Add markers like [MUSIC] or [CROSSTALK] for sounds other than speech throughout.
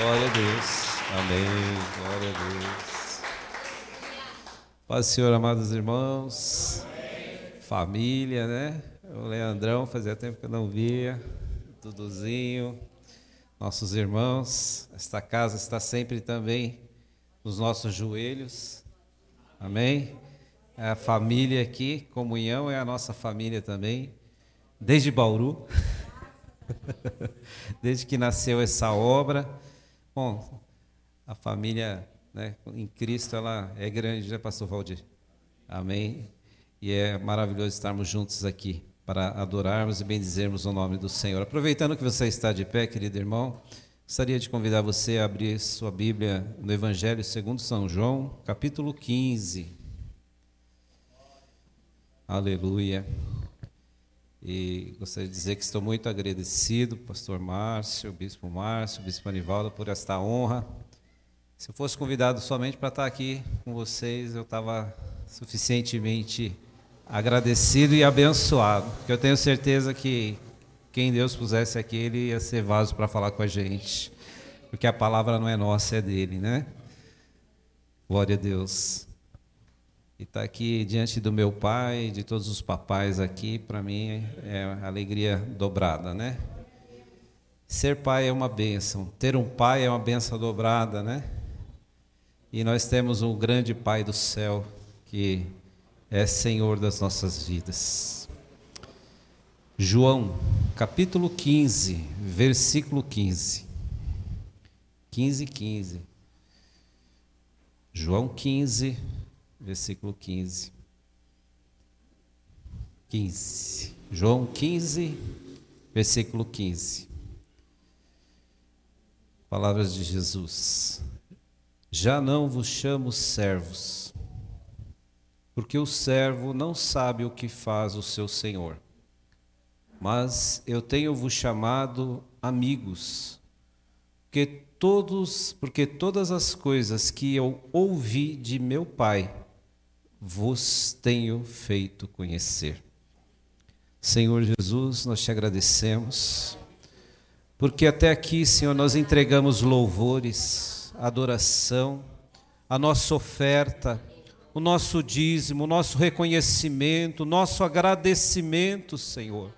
Glória a Deus. Amém. Glória a Deus. Paz Senhor, amados irmãos. Família, né? O Leandrão, fazia tempo que eu não via. Duduzinho, nossos irmãos. Esta casa está sempre também nos nossos joelhos. Amém? É a família aqui, comunhão é a nossa família também, desde Bauru. [LAUGHS] desde que nasceu essa obra. Bom, a família né, em Cristo ela é grande, né, Pastor Valdir? Amém. E é maravilhoso estarmos juntos aqui para adorarmos e bendizermos o nome do Senhor. Aproveitando que você está de pé, querido irmão, gostaria de convidar você a abrir sua Bíblia no Evangelho segundo São João, capítulo 15. Aleluia. E gostaria de dizer que estou muito agradecido, pastor Márcio, bispo Márcio, bispo Anivaldo, por esta honra. Se eu fosse convidado somente para estar aqui com vocês, eu estava suficientemente agradecido e abençoado, porque eu tenho certeza que quem Deus pusesse aqui, ele ia ser vaso para falar com a gente, porque a palavra não é nossa, é dele, né? Glória a Deus. E estar tá aqui diante do meu pai, de todos os papais aqui, para mim é alegria dobrada, né? Ser pai é uma bênção, ter um pai é uma bênção dobrada, né? E nós temos um grande Pai do céu que é Senhor das nossas vidas. João, capítulo 15, versículo 15. 15, 15. João 15, versículo 15. 15. João 15, versículo 15. Palavras de Jesus. Já não vos chamo servos, porque o servo não sabe o que faz o seu senhor. Mas eu tenho vos chamado amigos, porque todos, porque todas as coisas que eu ouvi de meu Pai vos tenho feito conhecer. Senhor Jesus, nós te agradecemos, porque até aqui, Senhor, nós entregamos louvores, adoração, a nossa oferta, o nosso dízimo, o nosso reconhecimento, o nosso agradecimento, Senhor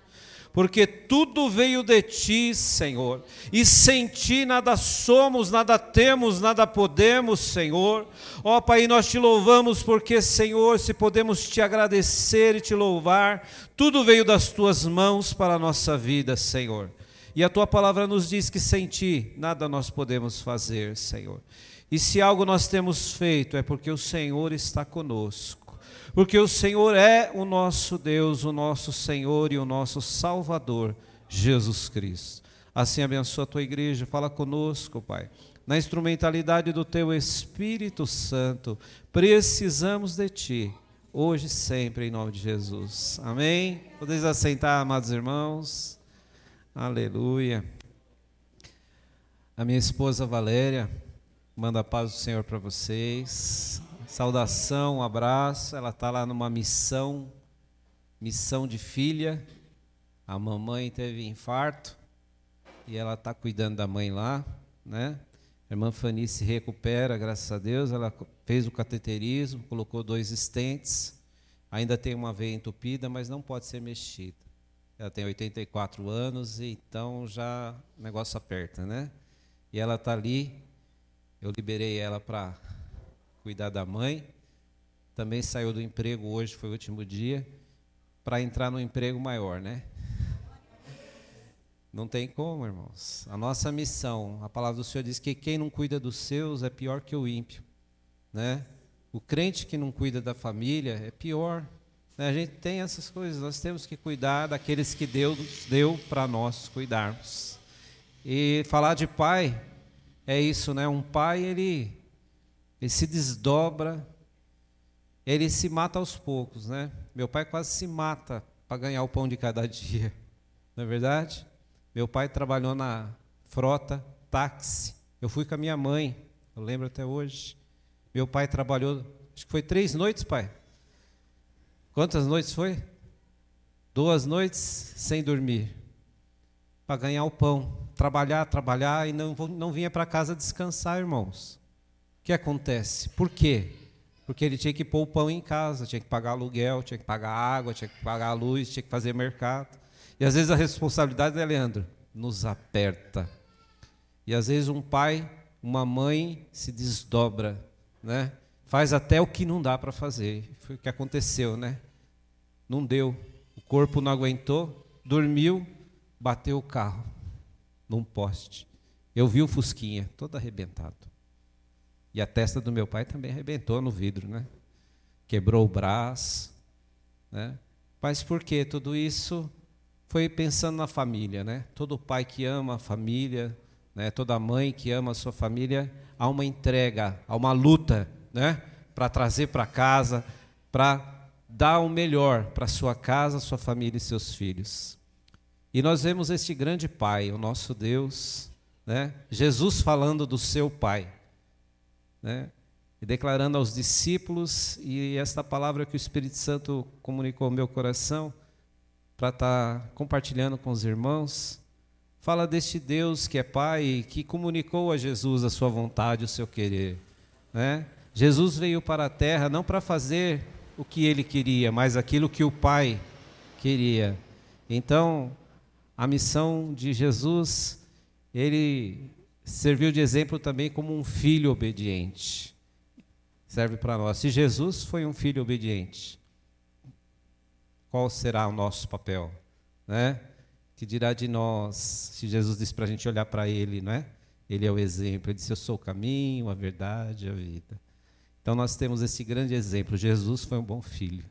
porque tudo veio de ti, Senhor, e sem ti nada somos, nada temos, nada podemos, Senhor. Ó Pai, nós te louvamos porque, Senhor, se podemos te agradecer e te louvar, tudo veio das tuas mãos para a nossa vida, Senhor. E a tua palavra nos diz que sem ti nada nós podemos fazer, Senhor. E se algo nós temos feito é porque o Senhor está conosco porque o Senhor é o nosso Deus, o nosso Senhor e o nosso Salvador, Jesus Cristo. Assim abençoa a tua igreja, fala conosco, Pai. Na instrumentalidade do teu Espírito Santo, precisamos de ti, hoje e sempre, em nome de Jesus. Amém? Podeis assentar, amados irmãos. Aleluia. A minha esposa Valéria manda a paz do Senhor para vocês. Saudação, um abraço. Ela está lá numa missão, missão de filha. A mamãe teve infarto e ela está cuidando da mãe lá, né? A irmã Fanny se recupera, graças a Deus. Ela fez o cateterismo, colocou dois estentes. Ainda tem uma veia entupida, mas não pode ser mexida. Ela tem 84 anos, então já o negócio aperta, né? E ela está ali. Eu liberei ela para cuidar da mãe. Também saiu do emprego hoje, foi o último dia, para entrar no emprego maior, né? Não tem como, irmãos. A nossa missão, a palavra do Senhor diz que quem não cuida dos seus é pior que o ímpio, né? O crente que não cuida da família é pior. Né? A gente tem essas coisas, nós temos que cuidar daqueles que Deus deu para nós cuidarmos. E falar de pai é isso, né? Um pai, ele ele se desdobra, ele se mata aos poucos, né? Meu pai quase se mata para ganhar o pão de cada [LAUGHS] dia, não é verdade? Meu pai trabalhou na frota, táxi. Eu fui com a minha mãe, eu lembro até hoje. Meu pai trabalhou, acho que foi três noites, pai. Quantas noites foi? Duas noites sem dormir. para ganhar o pão, trabalhar, trabalhar e não, não vinha para casa descansar, irmãos. O que acontece? Por quê? Porque ele tinha que pôr o pão em casa, tinha que pagar aluguel, tinha que pagar água, tinha que pagar a luz, tinha que fazer mercado. E às vezes a responsabilidade, né, Leandro? Nos aperta. E às vezes um pai, uma mãe se desdobra, né? Faz até o que não dá para fazer. Foi o que aconteceu, né? Não deu. O corpo não aguentou, dormiu, bateu o carro num poste. Eu vi o Fusquinha todo arrebentado. E a testa do meu pai também arrebentou no vidro, né? Quebrou o braço, né? Mas por que tudo isso? Foi pensando na família, né? Todo pai que ama a família, né? Toda mãe que ama a sua família, há uma entrega, há uma luta, né? Para trazer para casa, para dar o melhor para sua casa, sua família e seus filhos. E nós vemos este grande Pai, o nosso Deus, né? Jesus falando do seu Pai, né? e declarando aos discípulos, e esta palavra que o Espírito Santo comunicou ao meu coração, para estar tá compartilhando com os irmãos, fala deste Deus que é Pai, que comunicou a Jesus a sua vontade, o seu querer. Né? Jesus veio para a terra não para fazer o que ele queria, mas aquilo que o Pai queria. Então, a missão de Jesus, ele serviu de exemplo também como um filho obediente. Serve para nós. Se Jesus foi um filho obediente, qual será o nosso papel? Né? Que dirá de nós, se Jesus disse para a gente olhar para ele, né? Ele é o exemplo. Ele disse: Eu sou o caminho, a verdade, a vida. Então nós temos esse grande exemplo. Jesus foi um bom filho.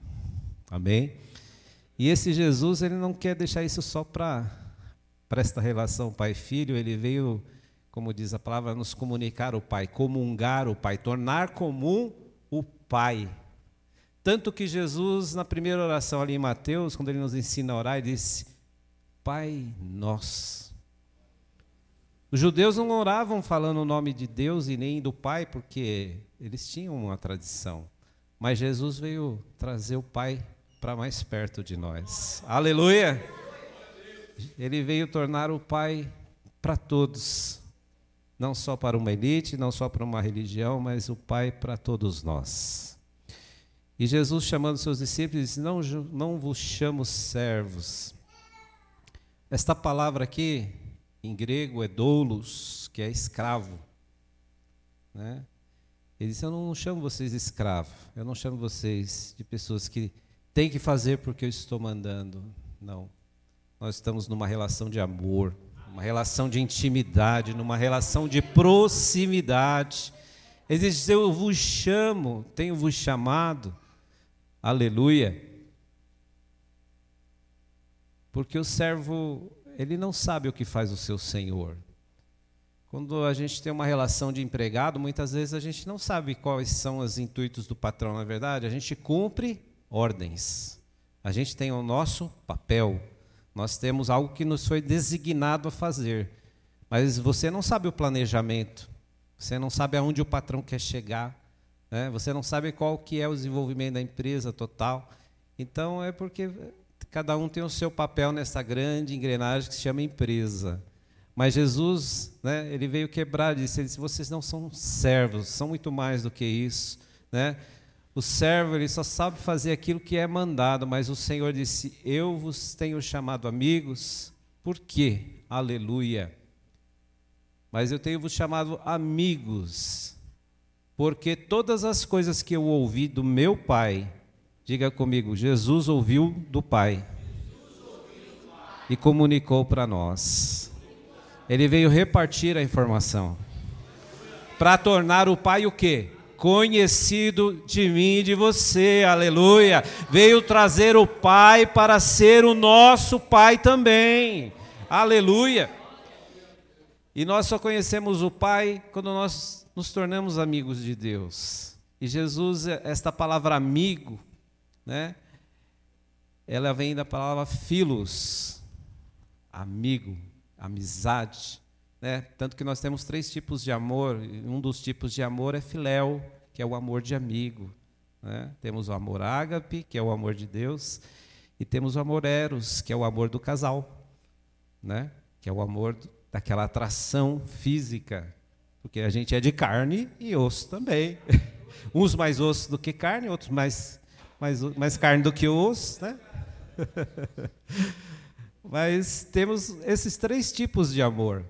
Amém? E esse Jesus, ele não quer deixar isso só para esta relação pai-filho, ele veio, como diz a palavra, nos comunicar o Pai, comungar o Pai, tornar comum o Pai. Tanto que Jesus, na primeira oração ali em Mateus, quando ele nos ensina a orar, ele disse: Pai nosso. Os judeus não oravam falando o nome de Deus e nem do Pai, porque eles tinham uma tradição. Mas Jesus veio trazer o Pai para mais perto de nós. Aleluia! Ele veio tornar o Pai para todos, não só para uma elite, não só para uma religião, mas o Pai para todos nós. E Jesus, chamando seus discípulos, disse: Não, não vos chamo servos. Esta palavra aqui, em grego, é doulos, que é escravo. Né? Ele disse: Eu não chamo vocês de escravo, eu não chamo vocês de pessoas que tem que fazer porque eu estou mandando. Não. Nós estamos numa relação de amor, uma relação de intimidade, numa relação de proximidade. Ele diz: Eu vos chamo, tenho vos chamado. Aleluia. Porque o servo, ele não sabe o que faz o seu senhor. Quando a gente tem uma relação de empregado, muitas vezes a gente não sabe quais são os intuitos do patrão, na é verdade. A gente cumpre ordens. A gente tem o nosso papel. Nós temos algo que nos foi designado a fazer. Mas você não sabe o planejamento. Você não sabe aonde o patrão quer chegar. Né? Você não sabe qual que é o desenvolvimento da empresa total. Então é porque cada um tem o seu papel nessa grande engrenagem que se chama empresa. Mas Jesus, né, ele veio quebrar, disse, ele disse, vocês não são servos, são muito mais do que isso, né? O servo ele só sabe fazer aquilo que é mandado, mas o Senhor disse: Eu vos tenho chamado amigos. Por quê? Aleluia. Mas eu tenho vos chamado amigos, porque todas as coisas que eu ouvi do meu Pai, diga comigo, Jesus ouviu do Pai e comunicou para nós. Ele veio repartir a informação para tornar o Pai o quê? Conhecido de mim e de você, aleluia. Veio trazer o Pai para ser o nosso Pai também, aleluia. E nós só conhecemos o Pai quando nós nos tornamos amigos de Deus. E Jesus, esta palavra amigo, né? Ela vem da palavra filos, amigo, amizade. Né? Tanto que nós temos três tipos de amor. Um dos tipos de amor é filéu, que é o amor de amigo. Né? Temos o amor ágape, que é o amor de Deus, e temos o amor eros, que é o amor do casal. Né? que é o amor daquela atração física, porque a gente é de carne e osso também. [LAUGHS] Uns mais osso do que carne, outros mais, mais, mais carne do que osso, né? [LAUGHS] Mas temos esses três tipos de amor.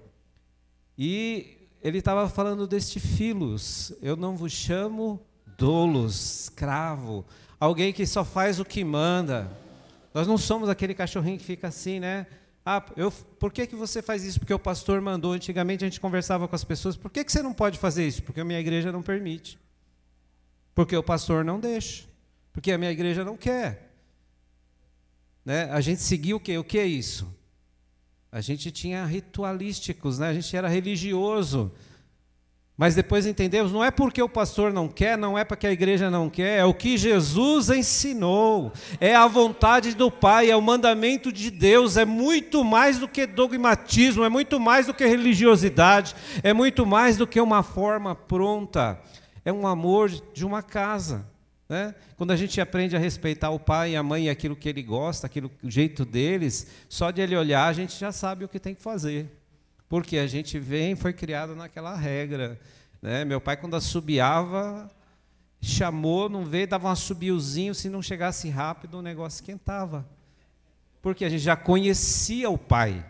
E ele estava falando deste filos. Eu não vos chamo dolos, escravo, alguém que só faz o que manda. Nós não somos aquele cachorrinho que fica assim, né? Ah, eu, por que, que você faz isso? Porque o pastor mandou. Antigamente a gente conversava com as pessoas. Por que, que você não pode fazer isso? Porque a minha igreja não permite. Porque o pastor não deixa. Porque a minha igreja não quer. Né? A gente seguia o quê? O que é isso? A gente tinha ritualísticos, né? a gente era religioso. Mas depois entendemos, não é porque o pastor não quer, não é porque a igreja não quer, é o que Jesus ensinou, é a vontade do Pai, é o mandamento de Deus, é muito mais do que dogmatismo, é muito mais do que religiosidade, é muito mais do que uma forma pronta, é um amor de uma casa. Né? Quando a gente aprende a respeitar o pai e a mãe e aquilo que ele gosta, aquilo, o jeito deles, só de ele olhar a gente já sabe o que tem que fazer. Porque a gente vem, foi criado naquela regra. Né? Meu pai, quando assobiava, chamou, não veio, dava um assobiozinho, se não chegasse rápido, o negócio esquentava. Porque a gente já conhecia o pai,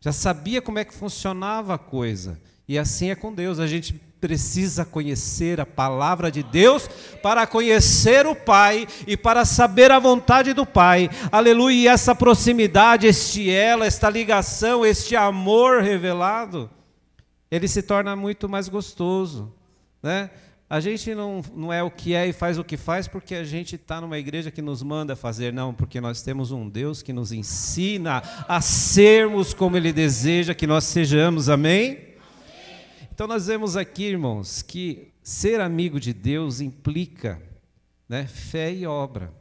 já sabia como é que funcionava a coisa. E assim é com Deus, a gente precisa conhecer a palavra de Deus para conhecer o Pai e para saber a vontade do Pai. Aleluia! E essa proximidade, este ela, esta ligação, este amor revelado, ele se torna muito mais gostoso, né? A gente não, não é o que é e faz o que faz porque a gente está numa igreja que nos manda fazer, não, porque nós temos um Deus que nos ensina a sermos como Ele deseja que nós sejamos, amém? Então nós vemos aqui, irmãos, que ser amigo de Deus implica né, fé e obra.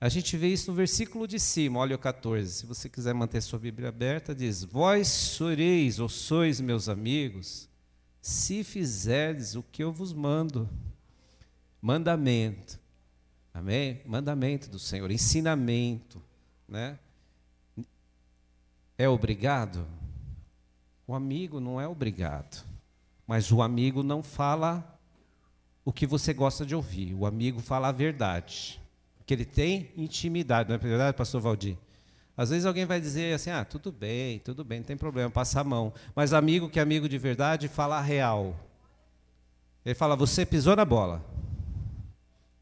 A gente vê isso no versículo de cima, olha o 14. Se você quiser manter sua Bíblia aberta, diz: Vós soreis ou sois meus amigos, se fizerdes o que eu vos mando. Mandamento. Amém? Mandamento do Senhor, ensinamento, né? É obrigado? O amigo não é obrigado. Mas o amigo não fala o que você gosta de ouvir. O amigo fala a verdade. Porque ele tem intimidade, não é verdade, pastor Valdir? Às vezes alguém vai dizer assim: ah, tudo bem, tudo bem, não tem problema, passa a mão. Mas amigo que é amigo de verdade fala a real. Ele fala: você pisou na bola.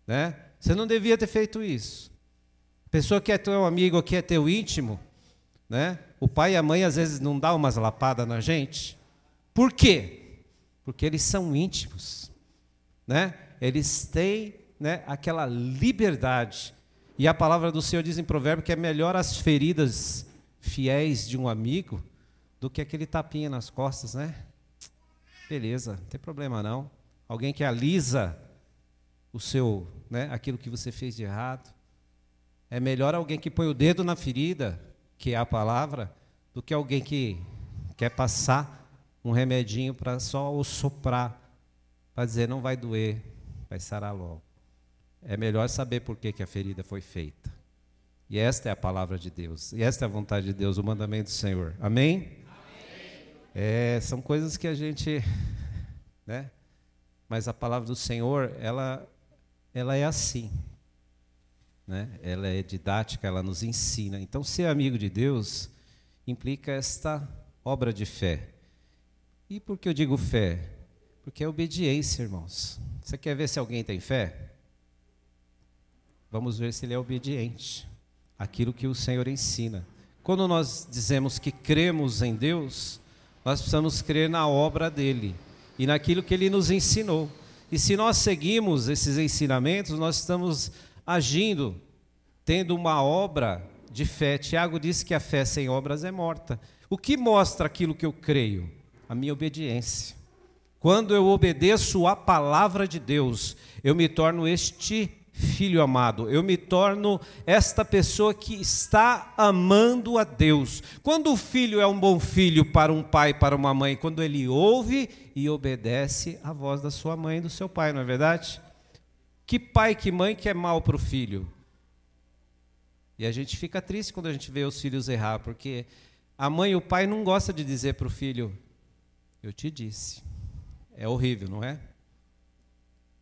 Né? Você não devia ter feito isso. Pessoa que é teu amigo, que é teu íntimo, né? O pai e a mãe às vezes não dá umas lapadas na gente. Por quê? Porque eles são íntimos, né? Eles têm, né, aquela liberdade. E a palavra do Senhor diz em provérbio que é melhor as feridas fiéis de um amigo do que aquele tapinha nas costas, né? Beleza, não tem problema não. Alguém que alisa o seu, né, aquilo que você fez de errado. É melhor alguém que põe o dedo na ferida, que é a palavra, do que alguém que quer passar um remedinho para só o soprar, para dizer não vai doer, vai sarar logo. É melhor saber por que, que a ferida foi feita. E esta é a palavra de Deus. E esta é a vontade de Deus, o mandamento do Senhor. Amém? Amém. É, são coisas que a gente. [LAUGHS] Né? Mas a palavra do Senhor, ela, ela é assim. Né? Ela é didática, ela nos ensina. Então, ser amigo de Deus implica esta obra de fé. E por que eu digo fé? Porque é obediência, irmãos. Você quer ver se alguém tem fé? Vamos ver se ele é obediente àquilo que o Senhor ensina. Quando nós dizemos que cremos em Deus, nós precisamos crer na obra dele e naquilo que ele nos ensinou. E se nós seguimos esses ensinamentos, nós estamos agindo, tendo uma obra de fé. Tiago disse que a fé sem obras é morta. O que mostra aquilo que eu creio? A minha obediência. Quando eu obedeço a palavra de Deus, eu me torno este filho amado, eu me torno esta pessoa que está amando a Deus. Quando o filho é um bom filho para um pai, para uma mãe, quando ele ouve e obedece a voz da sua mãe e do seu pai, não é verdade? Que pai, que mãe que é mal para o filho? E a gente fica triste quando a gente vê os filhos errar, porque A mãe e o pai não gostam de dizer para o filho: Eu te disse. É horrível, não é?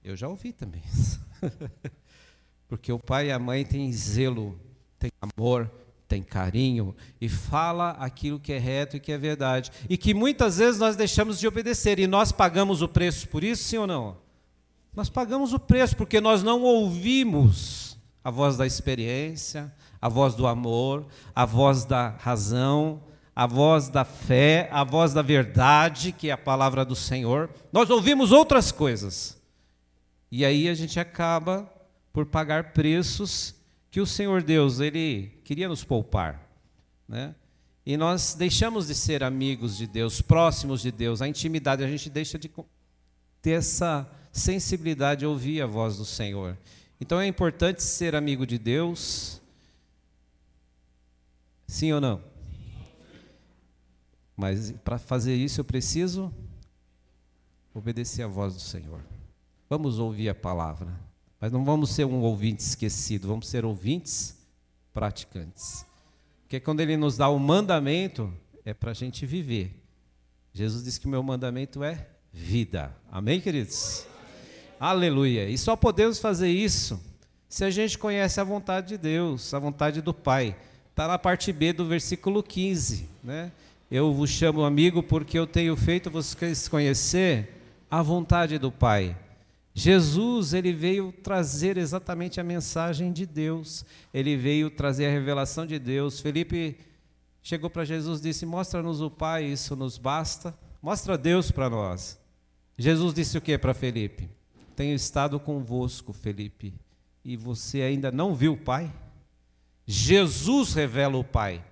Eu já ouvi também. [LAUGHS] Porque o pai e a mãe têm zelo, têm amor, têm carinho e fala aquilo que é reto e que é verdade. E que muitas vezes nós deixamos de obedecer e nós pagamos o preço por isso, sim ou não? Nós pagamos o preço porque nós não ouvimos a voz da experiência, a voz do amor, a voz da razão, a voz da fé, a voz da verdade, que é a palavra do Senhor. Nós ouvimos outras coisas. E aí a gente acaba por pagar preços que o Senhor Deus, ele queria nos poupar, né? E nós deixamos de ser amigos de Deus, próximos de Deus, a intimidade, a gente deixa de ter essa sensibilidade de ouvir a voz do Senhor. Então é importante ser amigo de Deus. Sim ou não? Mas para fazer isso eu preciso obedecer a voz do Senhor. Vamos ouvir a palavra. Mas não vamos ser um ouvinte esquecido, vamos ser ouvintes praticantes. Porque quando ele nos dá o mandamento, é para a gente viver. Jesus disse que o meu mandamento é vida. Amém, queridos? Aleluia. E só podemos fazer isso se a gente conhece a vontade de Deus, a vontade do Pai. Está na parte B do versículo 15. Né? Eu vos chamo amigo porque eu tenho feito vocês conhecer a vontade do Pai. Jesus, ele veio trazer exatamente a mensagem de Deus. Ele veio trazer a revelação de Deus. Felipe chegou para Jesus e disse: Mostra-nos o Pai, isso nos basta. Mostra Deus para nós. Jesus disse o que para Felipe? Tenho estado convosco, Felipe, e você ainda não viu o Pai? Jesus revela o Pai.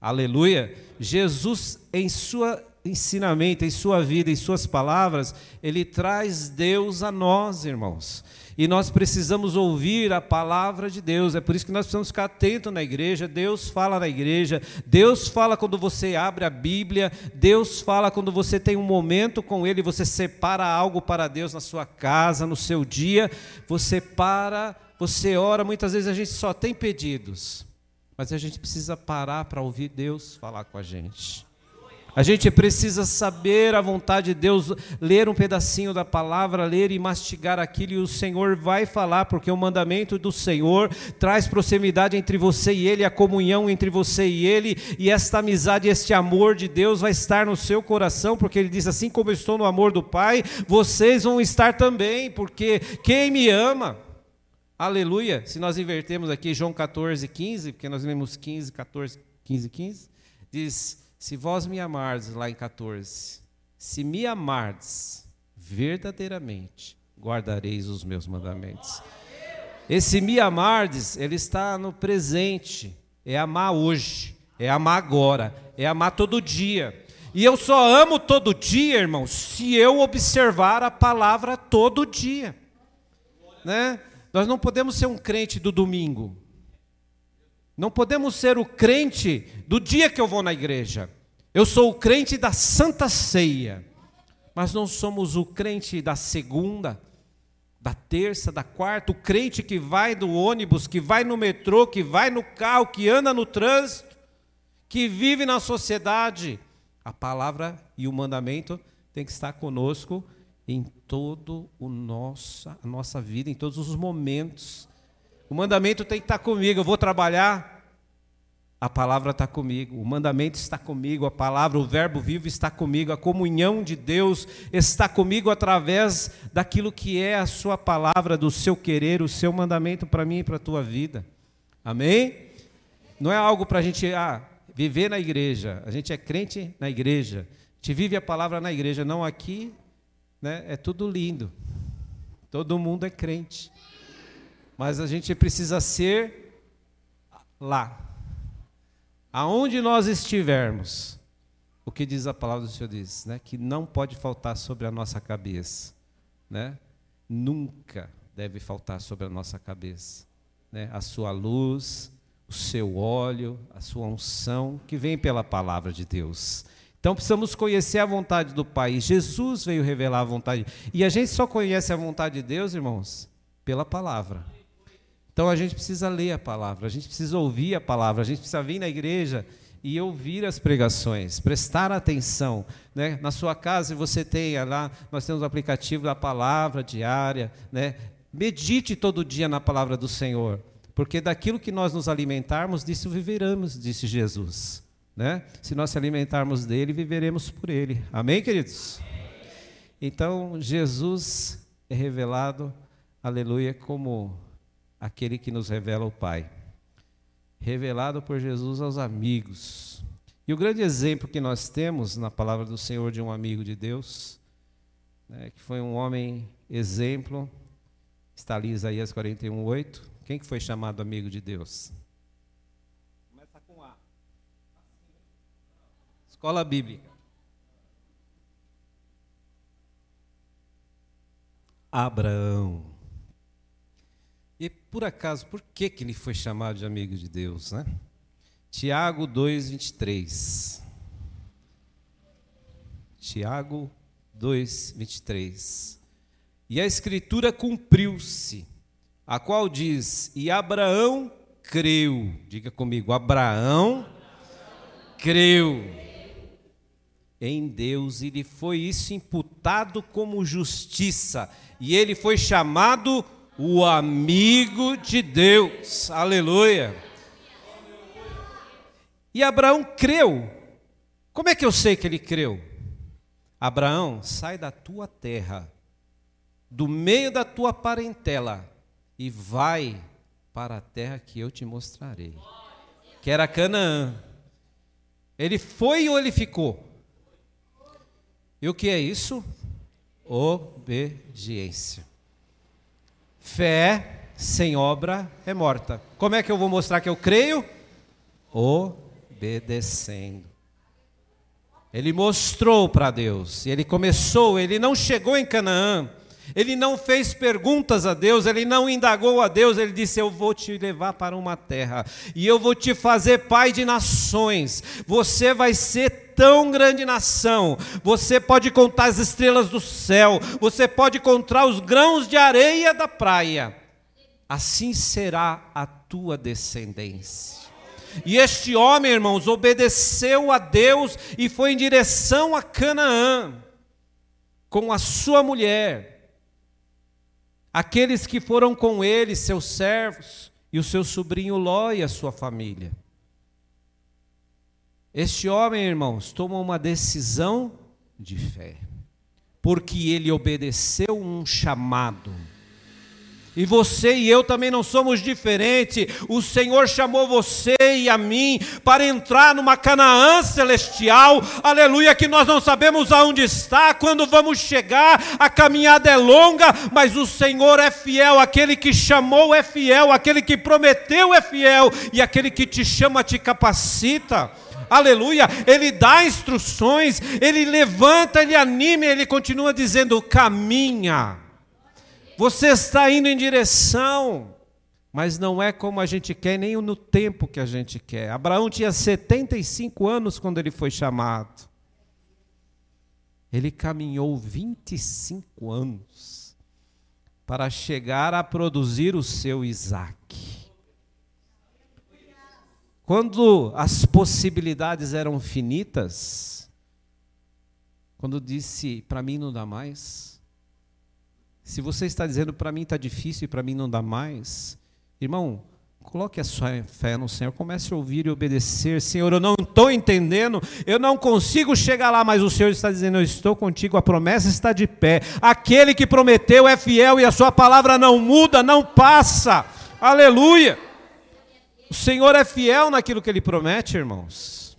Aleluia. Jesus, em sua ensinamento, em sua vida, em suas palavras, ele traz Deus a nós, irmãos. E nós precisamos ouvir a palavra de Deus. É por isso que nós precisamos ficar atentos na igreja. Deus fala na igreja. Deus fala quando você abre a Bíblia. Deus fala quando você tem um momento com Ele. Você separa algo para Deus na sua casa, no seu dia. Você para, você ora. Muitas vezes a gente só tem pedidos. Mas a gente precisa parar para ouvir Deus falar com a gente. A gente precisa saber a vontade de Deus, ler um pedacinho da palavra, ler e mastigar aquilo, e o Senhor vai falar, porque o mandamento do Senhor traz proximidade entre você e Ele, a comunhão entre você e Ele, e esta amizade, este amor de Deus vai estar no seu coração, porque Ele diz: assim como eu estou no amor do Pai, vocês vão estar também, porque quem me ama, aleluia. Se nós invertemos aqui João 14, 15, porque nós lemos 15, 14, 15, 15, diz se vós me amardes, lá em 14, se me amardes verdadeiramente, guardareis os meus mandamentos. Esse me amardes, ele está no presente, é amar hoje, é amar agora, é amar todo dia. E eu só amo todo dia, irmão, se eu observar a palavra todo dia. Né? Nós não podemos ser um crente do domingo. Não podemos ser o crente do dia que eu vou na igreja. Eu sou o crente da Santa Ceia. Mas não somos o crente da segunda, da terça, da quarta, o crente que vai do ônibus, que vai no metrô, que vai no carro, que anda no trânsito, que vive na sociedade. A palavra e o mandamento tem que estar conosco em todo o nossa, a nossa vida, em todos os momentos. O mandamento tem que estar comigo. Eu vou trabalhar, a palavra está comigo, o mandamento está comigo, a palavra, o verbo vivo está comigo, a comunhão de Deus está comigo através daquilo que é a sua palavra, do seu querer, o seu mandamento para mim e para a tua vida. Amém? Não é algo para a gente ah, viver na igreja, a gente é crente na igreja, a gente vive a palavra na igreja, não aqui, né, é tudo lindo, todo mundo é crente. Mas a gente precisa ser lá. Aonde nós estivermos, o que diz a palavra do Senhor diz, né? Que não pode faltar sobre a nossa cabeça, né? Nunca deve faltar sobre a nossa cabeça, né? A sua luz, o seu óleo, a sua unção que vem pela palavra de Deus. Então precisamos conhecer a vontade do Pai. Jesus veio revelar a vontade. E a gente só conhece a vontade de Deus, irmãos, pela palavra. Então a gente precisa ler a palavra, a gente precisa ouvir a palavra, a gente precisa vir na igreja e ouvir as pregações, prestar atenção. Né? Na sua casa você tem lá, nós temos o aplicativo da palavra diária. Né? Medite todo dia na palavra do Senhor, porque daquilo que nós nos alimentarmos, disso viveremos, disse Jesus. Né? Se nós se alimentarmos dele, viveremos por ele. Amém, queridos? Então, Jesus é revelado, aleluia, como aquele que nos revela o Pai. Revelado por Jesus aos amigos. E o grande exemplo que nós temos na palavra do Senhor de um amigo de Deus, né, que foi um homem exemplo, está ali Isaías 41, 8. Quem que foi chamado amigo de Deus? Começa com A. Escola Bíblica. Abraão. E por acaso, por que, que ele foi chamado de amigo de Deus? Né? Tiago 2, 23. Tiago 2, 23. E a escritura cumpriu-se, a qual diz: E Abraão creu. Diga comigo: Abraão creu em Deus e lhe foi isso imputado como justiça, e ele foi chamado o amigo de Deus. Aleluia. E Abraão creu. Como é que eu sei que ele creu? Abraão, sai da tua terra, do meio da tua parentela, e vai para a terra que eu te mostrarei. Que era Canaã. Ele foi ou ele ficou? E o que é isso? Obediência. Fé sem obra é morta. Como é que eu vou mostrar que eu creio? Obedecendo. Ele mostrou para Deus, ele começou, ele não chegou em Canaã, ele não fez perguntas a Deus, ele não indagou a Deus, ele disse: Eu vou te levar para uma terra, e eu vou te fazer pai de nações, você vai ser tão grande nação, você pode contar as estrelas do céu, você pode contar os grãos de areia da praia, assim será a tua descendência. E este homem, irmãos, obedeceu a Deus e foi em direção a Canaã com a sua mulher aqueles que foram com ele, seus servos, e o seu sobrinho Ló e a sua família. Este homem, irmãos, tomou uma decisão de fé, porque ele obedeceu um chamado. E você e eu também não somos diferentes. O Senhor chamou você e a mim para entrar numa Canaã celestial. Aleluia, que nós não sabemos aonde está, quando vamos chegar. A caminhada é longa, mas o Senhor é fiel. Aquele que chamou é fiel, aquele que prometeu é fiel e aquele que te chama te capacita aleluia, ele dá instruções, ele levanta, ele anima, ele continua dizendo: caminha. Você está indo em direção, mas não é como a gente quer, nem no tempo que a gente quer. Abraão tinha 75 anos quando ele foi chamado. Ele caminhou 25 anos para chegar a produzir o seu Isaac. Quando as possibilidades eram finitas, quando disse, para mim não dá mais, se você está dizendo para mim está difícil e para mim não dá mais, irmão, coloque a sua fé no Senhor, comece a ouvir e obedecer. Senhor, eu não estou entendendo, eu não consigo chegar lá, mas o Senhor está dizendo: Eu estou contigo, a promessa está de pé. Aquele que prometeu é fiel e a sua palavra não muda, não passa. Aleluia. O Senhor é fiel naquilo que ele promete, irmãos.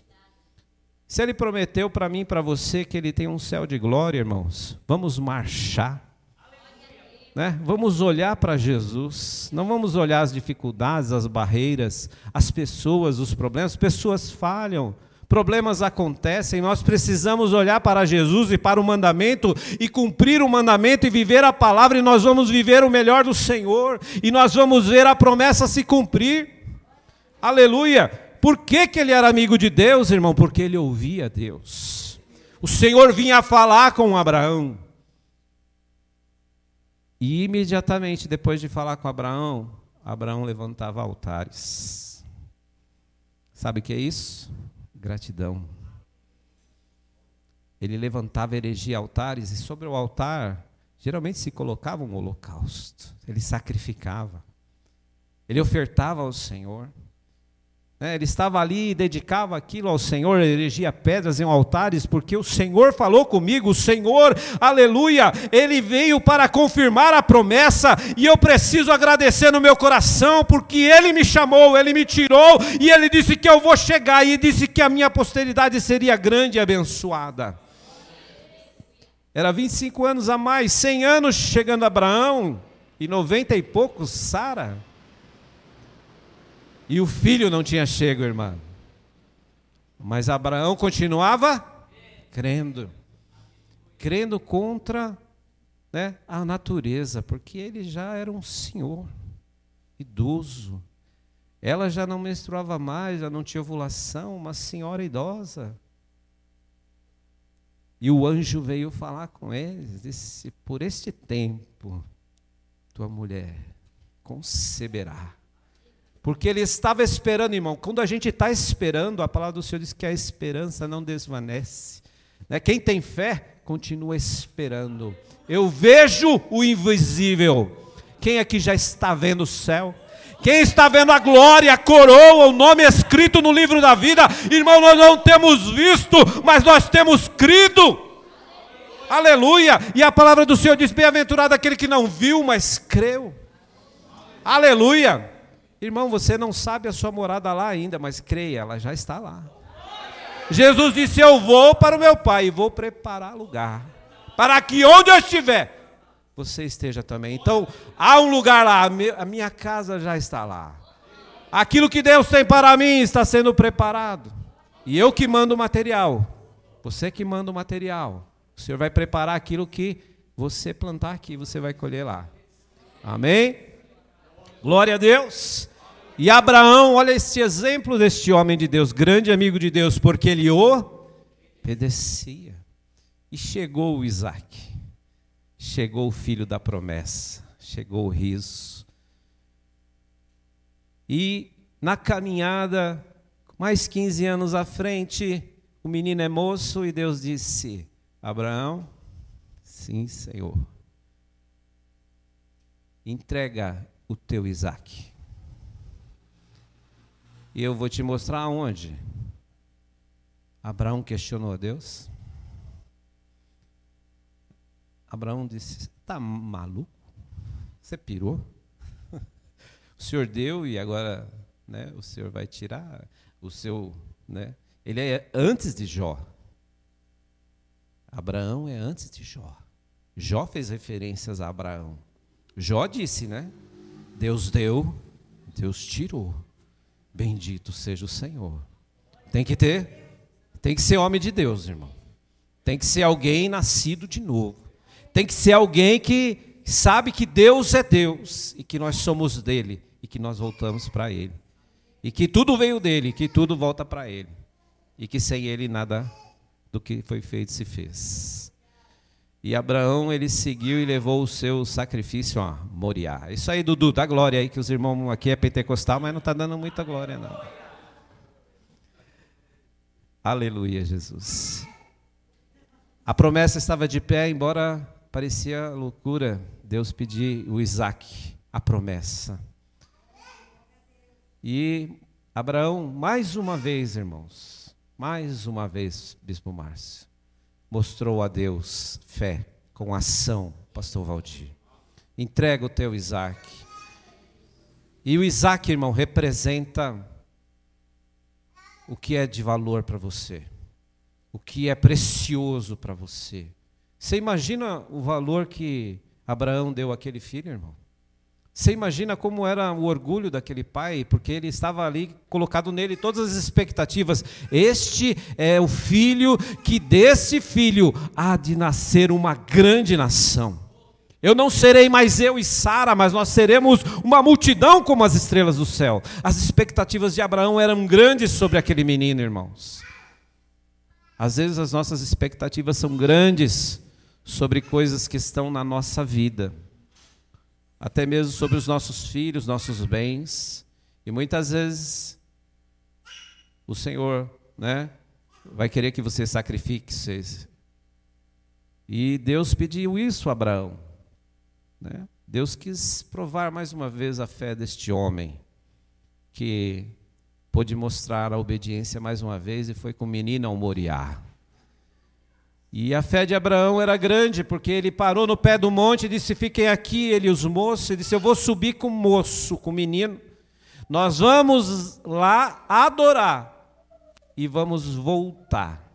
Se ele prometeu para mim e para você que ele tem um céu de glória, irmãos, vamos marchar né? Vamos olhar para Jesus, não vamos olhar as dificuldades, as barreiras, as pessoas, os problemas. As pessoas falham, problemas acontecem, nós precisamos olhar para Jesus e para o mandamento e cumprir o mandamento e viver a palavra, e nós vamos viver o melhor do Senhor, e nós vamos ver a promessa se cumprir. Aleluia! Por que, que ele era amigo de Deus, irmão? Porque ele ouvia Deus. O Senhor vinha falar com Abraão. E imediatamente depois de falar com Abraão, Abraão levantava altares. Sabe o que é isso? Gratidão. Ele levantava heregia altares e sobre o altar geralmente se colocava um holocausto. Ele sacrificava. Ele ofertava ao Senhor. É, ele estava ali e dedicava aquilo ao Senhor, erigia pedras em altares, porque o Senhor falou comigo, o Senhor, aleluia, ele veio para confirmar a promessa, e eu preciso agradecer no meu coração, porque ele me chamou, ele me tirou, e ele disse que eu vou chegar, e disse que a minha posteridade seria grande e abençoada. Era 25 anos a mais, 100 anos chegando Abraão, e 90 e poucos Sara. E o filho não tinha chego, irmã. Mas Abraão continuava crendo. Crendo contra né, a natureza, porque ele já era um senhor, idoso. Ela já não menstruava mais, já não tinha ovulação, uma senhora idosa. E o anjo veio falar com eles, disse: Por este tempo, tua mulher conceberá porque ele estava esperando, irmão. Quando a gente está esperando, a palavra do Senhor diz que a esperança não desvanece. Né? Quem tem fé, continua esperando. Eu vejo o invisível. Quem aqui já está vendo o céu? Quem está vendo a glória, a coroa, o nome escrito no livro da vida? Irmão, nós não temos visto, mas nós temos crido. Aleluia! E a palavra do Senhor diz: Bem-aventurado aquele que não viu, mas creu. Aleluia! Irmão, você não sabe a sua morada lá ainda, mas creia, ela já está lá. Jesus disse: Eu vou para o meu Pai e vou preparar lugar, para que onde eu estiver, você esteja também. Então, há um lugar lá, a minha casa já está lá. Aquilo que Deus tem para mim está sendo preparado. E eu que mando o material, você que manda o material. O Senhor vai preparar aquilo que você plantar aqui, você vai colher lá. Amém? Glória a Deus. E Abraão, olha esse exemplo deste homem de Deus, grande amigo de Deus, porque ele obedecia. E chegou o Isaac, chegou o filho da promessa, chegou o riso. E na caminhada, mais 15 anos à frente, o menino é moço e Deus disse: Abraão, sim, Senhor, entrega o teu Isaac. E eu vou te mostrar onde. Abraão questionou a Deus. Abraão disse: Está maluco? Você pirou? [LAUGHS] O Senhor deu e agora né, o Senhor vai tirar o seu. Né? Ele é antes de Jó. Abraão é antes de Jó. Jó fez referências a Abraão. Jó disse, né? Deus deu, Deus tirou. Bendito seja o Senhor. Tem que ter, tem que ser homem de Deus, irmão. Tem que ser alguém nascido de novo. Tem que ser alguém que sabe que Deus é Deus e que nós somos dele e que nós voltamos para ele. E que tudo veio dele, que tudo volta para ele. E que sem ele nada do que foi feito se fez. E Abraão ele seguiu e levou o seu sacrifício a Moriá. Isso aí, Dudu, dá glória aí, que os irmãos aqui é pentecostal, mas não está dando muita glória, não. Aleluia, Jesus. A promessa estava de pé, embora parecia loucura Deus pedir o Isaac, a promessa. E Abraão, mais uma vez, irmãos, mais uma vez, Bispo Márcio, mostrou a Deus fé com ação, pastor Valdir. Entrega o teu Isaac. E o Isaac, irmão, representa o que é de valor para você, o que é precioso para você. Você imagina o valor que Abraão deu àquele filho, irmão? Você imagina como era o orgulho daquele pai, porque ele estava ali colocado nele todas as expectativas. Este é o filho que desse filho há de nascer uma grande nação. Eu não serei mais eu e Sara, mas nós seremos uma multidão como as estrelas do céu. As expectativas de Abraão eram grandes sobre aquele menino, irmãos. Às vezes as nossas expectativas são grandes sobre coisas que estão na nossa vida até mesmo sobre os nossos filhos, nossos bens. E muitas vezes o Senhor né? Vai querer que você sacrifique. E Deus pediu isso a Abraão. Né? Deus quis provar mais uma vez a fé deste homem, que pôde mostrar a obediência mais uma vez e foi com o menino ao Moriá. E a fé de Abraão era grande, porque ele parou no pé do monte e disse: Fiquem aqui, ele e os moços. Ele disse: Eu vou subir com o moço, com o menino. Nós vamos lá adorar e vamos voltar.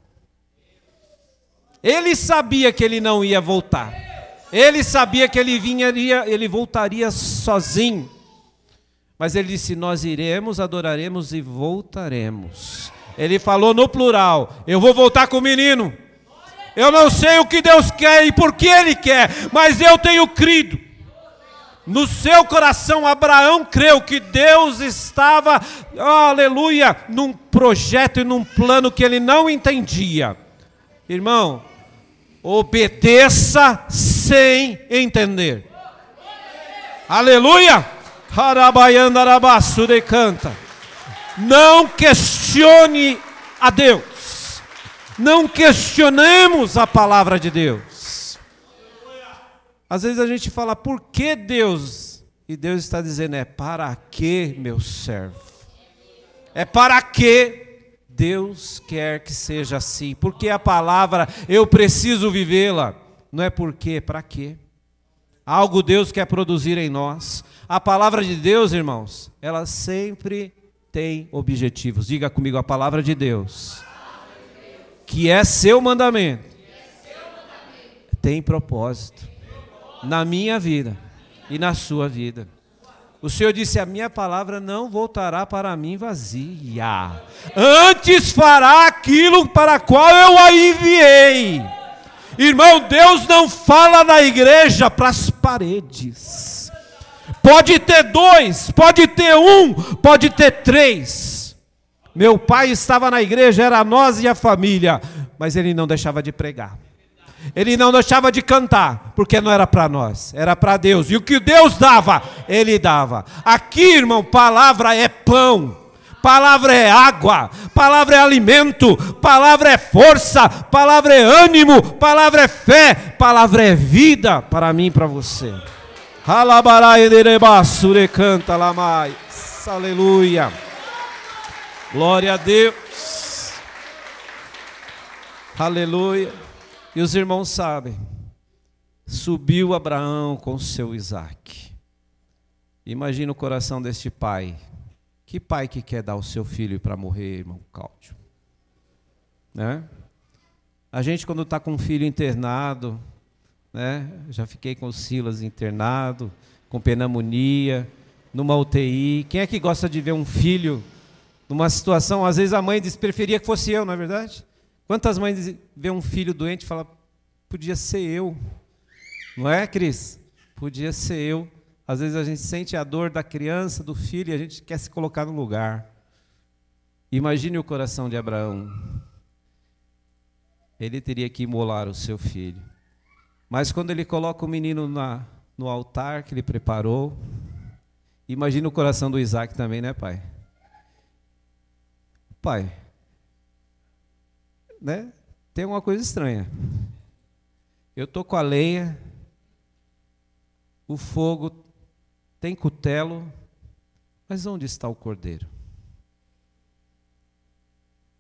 Ele sabia que ele não ia voltar. Ele sabia que ele vinharia, ele voltaria sozinho. Mas ele disse: Nós iremos, adoraremos e voltaremos. Ele falou no plural: Eu vou voltar com o menino. Eu não sei o que Deus quer e por que Ele quer, mas eu tenho crido. No seu coração, Abraão creu que Deus estava, aleluia, num projeto e num plano que ele não entendia. Irmão, obedeça sem entender. Aleluia! Harabaiandarabasure canta. Não questione a Deus. Não questionemos a palavra de Deus. Às vezes a gente fala, por que Deus? E Deus está dizendo, é para que, meu servo? É para que Deus quer que seja assim. Porque a palavra, eu preciso vivê-la. Não é porque, para quê? Algo Deus quer produzir em nós. A palavra de Deus, irmãos, ela sempre tem objetivos. Diga comigo, a palavra de Deus que é seu mandamento, tem propósito na minha vida e na sua vida. O Senhor disse: A minha palavra não voltará para mim vazia, antes fará aquilo para qual eu a enviei. Irmão, Deus não fala na igreja para as paredes. Pode ter dois, pode ter um, pode ter três meu pai estava na igreja, era nós e a família, mas ele não deixava de pregar. Ele não deixava de cantar, porque não era para nós, era para Deus. E o que Deus dava, ele dava. Aqui, irmão, palavra é pão. Palavra é água, palavra é alimento, palavra é força, palavra é ânimo, palavra é fé, palavra é vida para mim e para você. Aleluia. Glória a Deus. Aleluia. E os irmãos sabem. Subiu Abraão com seu Isaac. Imagina o coração deste pai. Que pai que quer dar o seu filho para morrer, irmão Cláudio? Né? A gente, quando está com um filho internado, né? já fiquei com o Silas internado, com pneumonia, numa UTI. Quem é que gosta de ver um filho numa situação, às vezes a mãe diz, preferia que fosse eu, não é verdade? Quantas mães vê um filho doente e fala, podia ser eu. Não é, Cris? Podia ser eu. Às vezes a gente sente a dor da criança, do filho, e a gente quer se colocar no lugar. Imagine o coração de Abraão. Ele teria que imolar o seu filho. Mas quando ele coloca o menino na, no altar que ele preparou, imagine o coração do Isaac também, né, pai? Pai, né? Tem uma coisa estranha. Eu tô com a lenha, o fogo tem cutelo, mas onde está o cordeiro?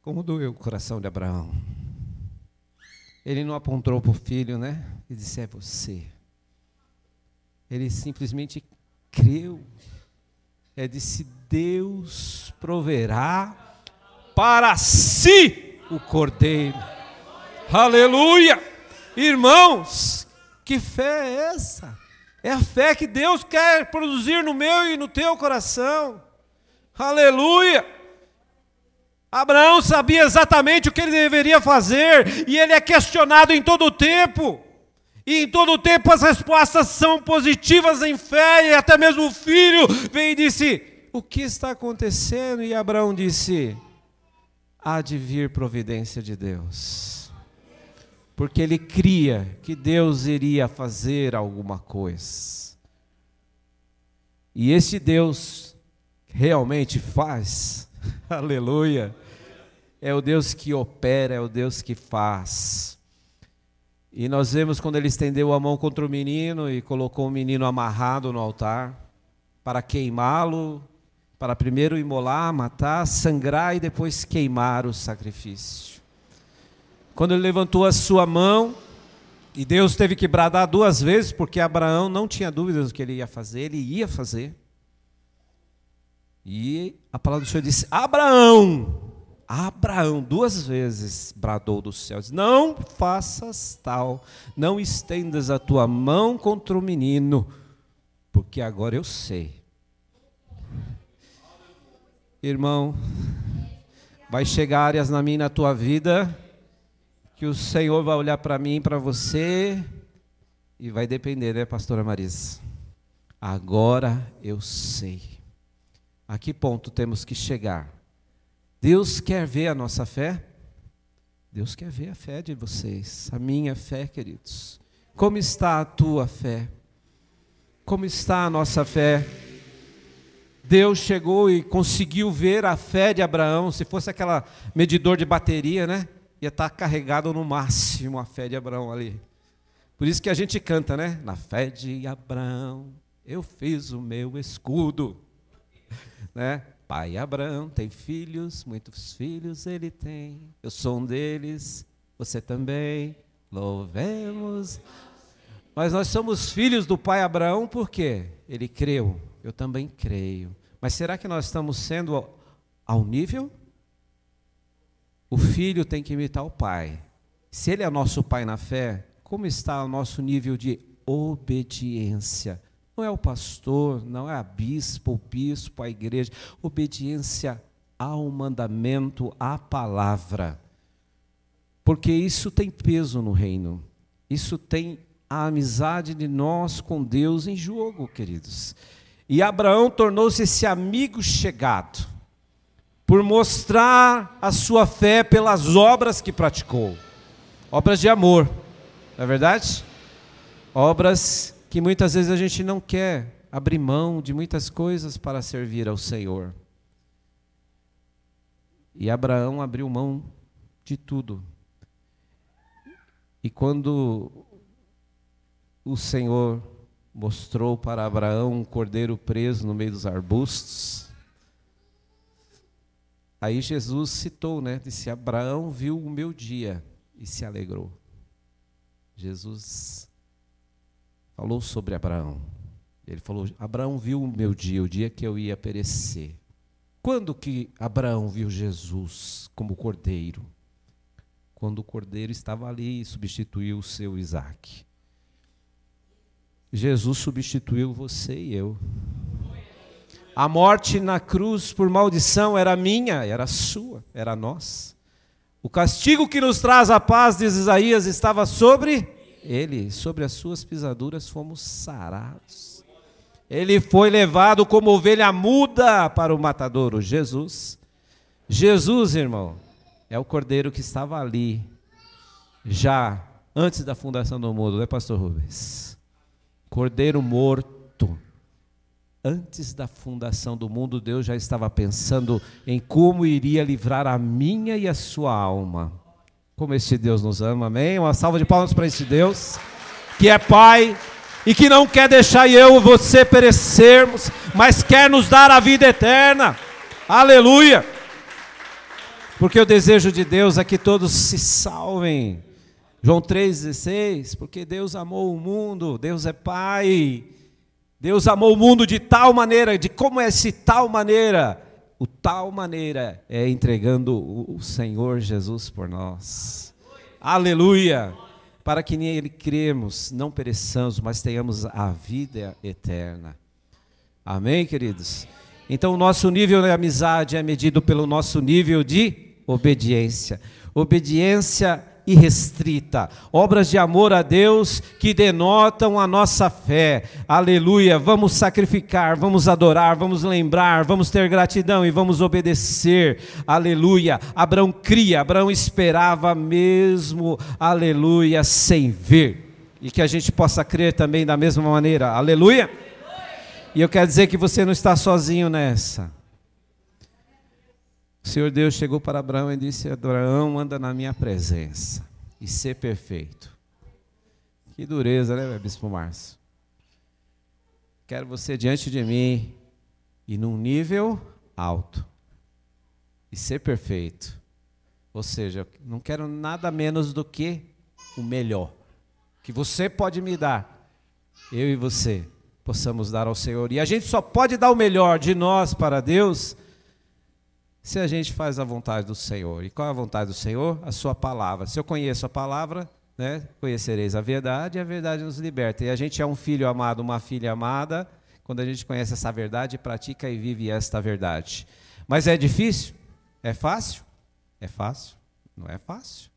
Como doeu o coração de Abraão. Ele não apontou para o filho, né? E disse: É você. Ele simplesmente creu. É disse: Deus proverá para si o cordeiro. Aleluia! Irmãos, que fé é essa? É a fé que Deus quer produzir no meu e no teu coração. Aleluia! Abraão sabia exatamente o que ele deveria fazer, e ele é questionado em todo o tempo. E em todo o tempo as respostas são positivas em fé, e até mesmo o filho veio e disse: O que está acontecendo? E Abraão disse: há de vir providência de Deus. Porque ele cria que Deus iria fazer alguma coisa. E esse Deus realmente faz, [LAUGHS] aleluia. é o Deus que opera, é o Deus que faz. E nós vemos quando ele estendeu a mão contra o menino e colocou o menino amarrado no altar para queimá-lo, para primeiro imolar, matar, sangrar e depois queimar o sacrifício. Quando ele levantou a sua mão, e Deus teve que bradar duas vezes, porque Abraão não tinha dúvidas do que ele ia fazer, ele ia fazer. E a palavra do Senhor disse: Abraão, Abraão, duas vezes bradou dos céus: Não faças tal, não estendas a tua mão contra o menino, porque agora eu sei. Irmão, vai chegar áreas na minha na tua vida que o Senhor vai olhar para mim, para você, e vai depender, né, pastora Marisa? Agora eu sei. A que ponto temos que chegar? Deus quer ver a nossa fé? Deus quer ver a fé de vocês, a minha fé, queridos. Como está a tua fé? Como está a nossa fé? Deus chegou e conseguiu ver a fé de Abraão, se fosse aquela medidor de bateria, né? ia estar carregado no máximo a fé de Abraão ali. Por isso que a gente canta, né? Na fé de Abraão, eu fiz o meu escudo. Né? Pai Abraão tem filhos, muitos filhos ele tem. Eu sou um deles, você também. Louvemos. Mas nós somos filhos do pai Abraão por quê? Ele creu, eu também creio. Mas será que nós estamos sendo ao, nível? O filho tem que imitar o pai. Se ele é nosso pai na fé, como está o nosso nível de obediência? Não é o pastor, não é a bispo, o bispo, a igreja. Obediência ao mandamento, à palavra. Porque isso tem peso no reino. Isso tem a amizade de nós com Deus em jogo, queridos. E Abraão tornou-se esse amigo chegado por mostrar a sua fé pelas obras que praticou. Obras de amor, não é verdade? Obras que muitas vezes a gente não quer abrir mão de muitas coisas para servir ao Senhor. E Abraão abriu mão de tudo. E quando o Senhor mostrou para Abraão um cordeiro preso no meio dos arbustos, Aí Jesus citou, né? Disse: Abraão viu o meu dia e se alegrou. Jesus falou sobre Abraão. Ele falou: Abraão viu o meu dia, o dia que eu ia perecer. Quando que Abraão viu Jesus como cordeiro? Quando o cordeiro estava ali e substituiu o seu Isaac. Jesus substituiu você e eu. A morte na cruz por maldição era minha, era sua, era nossa. O castigo que nos traz a paz, diz Isaías, estava sobre ele, sobre as suas pisaduras fomos sarados. Ele foi levado como ovelha muda para o matadouro, Jesus. Jesus, irmão, é o cordeiro que estava ali, já antes da fundação do mundo, né, pastor Rubens? Cordeiro morto Antes da fundação do mundo, Deus já estava pensando em como iria livrar a minha e a sua alma. Como este Deus nos ama, amém? Uma salva de palmas para esse Deus, que é Pai e que não quer deixar eu e você perecermos, mas quer nos dar a vida eterna. Aleluia! Porque o desejo de Deus é que todos se salvem. João 3,16, porque Deus amou o mundo, Deus é Pai, Deus amou o mundo de tal maneira, de como é esse tal maneira? O tal maneira é entregando o Senhor Jesus por nós. Aleluia! Para que nele cremos, não pereçamos, mas tenhamos a vida eterna. Amém, queridos? Então, o nosso nível de amizade é medido pelo nosso nível de obediência. Obediência irrestrita, obras de amor a Deus que denotam a nossa fé. Aleluia! Vamos sacrificar, vamos adorar, vamos lembrar, vamos ter gratidão e vamos obedecer. Aleluia! Abraão cria, Abraão esperava mesmo, aleluia, sem ver. E que a gente possa crer também da mesma maneira. Aleluia! E eu quero dizer que você não está sozinho nessa. O Senhor Deus chegou para Abraão e disse: Abraão, anda na minha presença e ser perfeito. Que dureza, né, Bispo Márcio? Quero você diante de mim e num nível alto e ser perfeito. Ou seja, não quero nada menos do que o melhor que você pode me dar, eu e você possamos dar ao Senhor. E a gente só pode dar o melhor de nós para Deus se a gente faz a vontade do Senhor. E qual é a vontade do Senhor? A sua palavra. Se eu conheço a palavra, né, conhecereis a verdade e a verdade nos liberta. E a gente é um filho amado, uma filha amada, quando a gente conhece essa verdade, pratica e vive esta verdade. Mas é difícil? É fácil? É fácil? Não é fácil.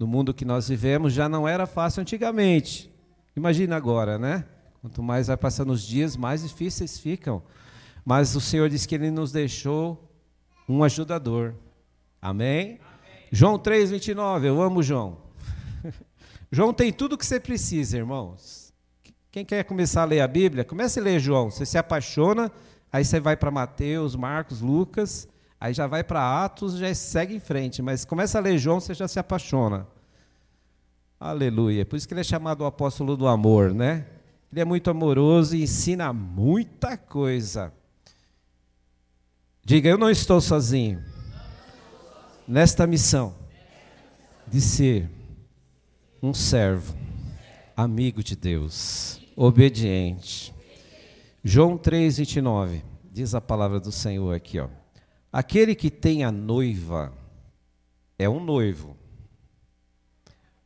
No mundo que nós vivemos já não era fácil antigamente. Imagina agora, né? Quanto mais vai passando os dias, mais difíceis ficam. Mas o Senhor disse que Ele nos deixou um ajudador. Amém? Amém. João 3, 29. Eu amo João. [LAUGHS] João tem tudo que você precisa, irmãos. Quem quer começar a ler a Bíblia, comece a ler João. Você se apaixona, aí você vai para Mateus, Marcos, Lucas, aí já vai para Atos, já segue em frente. Mas começa a ler João, você já se apaixona. Aleluia. Por isso que ele é chamado o apóstolo do amor, né? Ele é muito amoroso e ensina muita coisa. Diga, eu não estou sozinho nesta missão de ser um servo, amigo de Deus, obediente. João 3, 29, diz a palavra do Senhor aqui, ó. Aquele que tem a noiva é um noivo.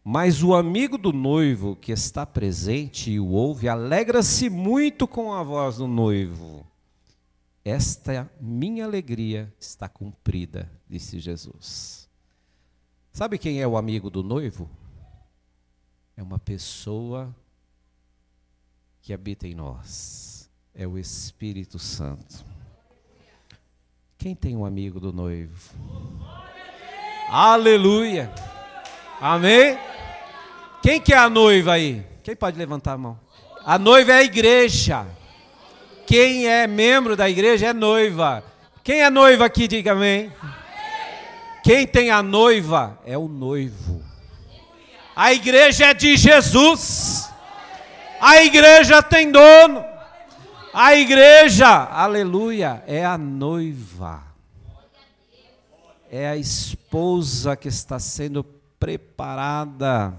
Mas o amigo do noivo que está presente e o ouve, alegra-se muito com a voz do noivo esta minha alegria está cumprida, disse Jesus. Sabe quem é o amigo do noivo? É uma pessoa que habita em nós. É o Espírito Santo. Quem tem um amigo do noivo? Aleluia! Amém? Quem que é a noiva aí? Quem pode levantar a mão? A noiva é a igreja. Quem é membro da igreja é noiva. Quem é noiva aqui, diga amém. Quem tem a noiva é o noivo. A igreja é de Jesus. A igreja tem dono. A igreja, aleluia, é a noiva. É a esposa que está sendo preparada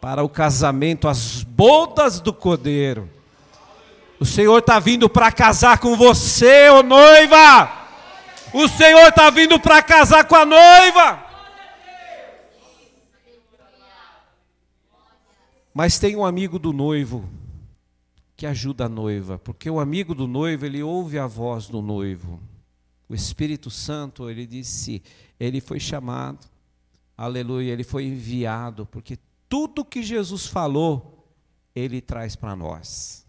para o casamento, as bodas do cordeiro. O Senhor está vindo para casar com você, ô noiva. O Senhor está vindo para casar com a noiva. Mas tem um amigo do noivo que ajuda a noiva, porque o amigo do noivo, ele ouve a voz do noivo. O Espírito Santo, ele disse, ele foi chamado, aleluia, ele foi enviado, porque tudo que Jesus falou, ele traz para nós.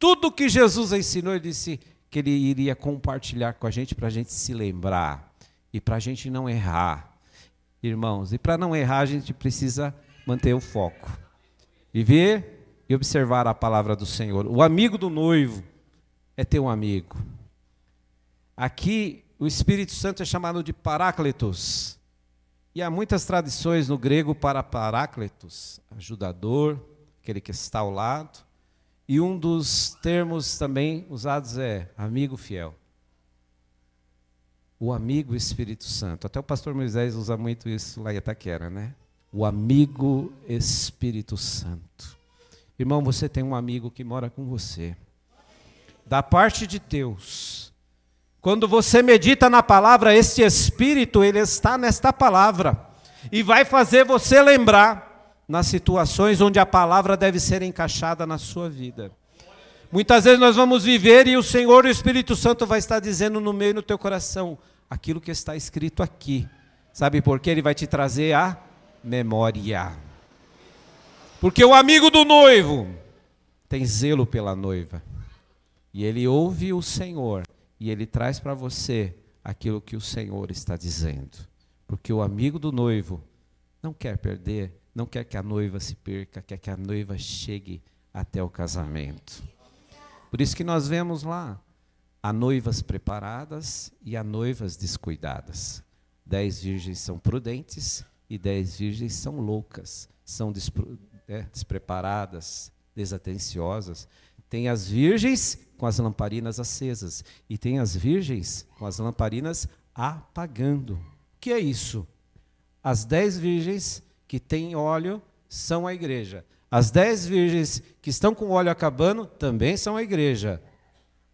Tudo que Jesus ensinou, ele disse que ele iria compartilhar com a gente para a gente se lembrar e para a gente não errar. Irmãos, e para não errar, a gente precisa manter o foco e ver e observar a palavra do Senhor. O amigo do noivo é ter um amigo. Aqui, o Espírito Santo é chamado de Paráclitos. E há muitas tradições no grego para Paráclitos, ajudador, aquele que está ao lado. E um dos termos também usados é amigo fiel. O amigo Espírito Santo. Até o pastor Moisés usa muito isso lá em Itaquera, né? O amigo Espírito Santo. Irmão, você tem um amigo que mora com você. Da parte de Deus. Quando você medita na palavra, este Espírito, ele está nesta palavra. E vai fazer você lembrar nas situações onde a palavra deve ser encaixada na sua vida. Muitas vezes nós vamos viver e o Senhor, o Espírito Santo, vai estar dizendo no meio do teu coração aquilo que está escrito aqui. Sabe por quê? Ele vai te trazer a memória. Porque o amigo do noivo tem zelo pela noiva. E ele ouve o Senhor e ele traz para você aquilo que o Senhor está dizendo. Porque o amigo do noivo não quer perder não quer que a noiva se perca, quer que a noiva chegue até o casamento. Por isso que nós vemos lá há noivas preparadas e há noivas descuidadas. Dez virgens são prudentes e dez virgens são loucas, são é, despreparadas, desatenciosas. Tem as virgens com as lamparinas acesas e tem as virgens com as lamparinas apagando. O que é isso? As dez virgens que têm óleo são a igreja. As dez virgens que estão com óleo acabando também são a igreja.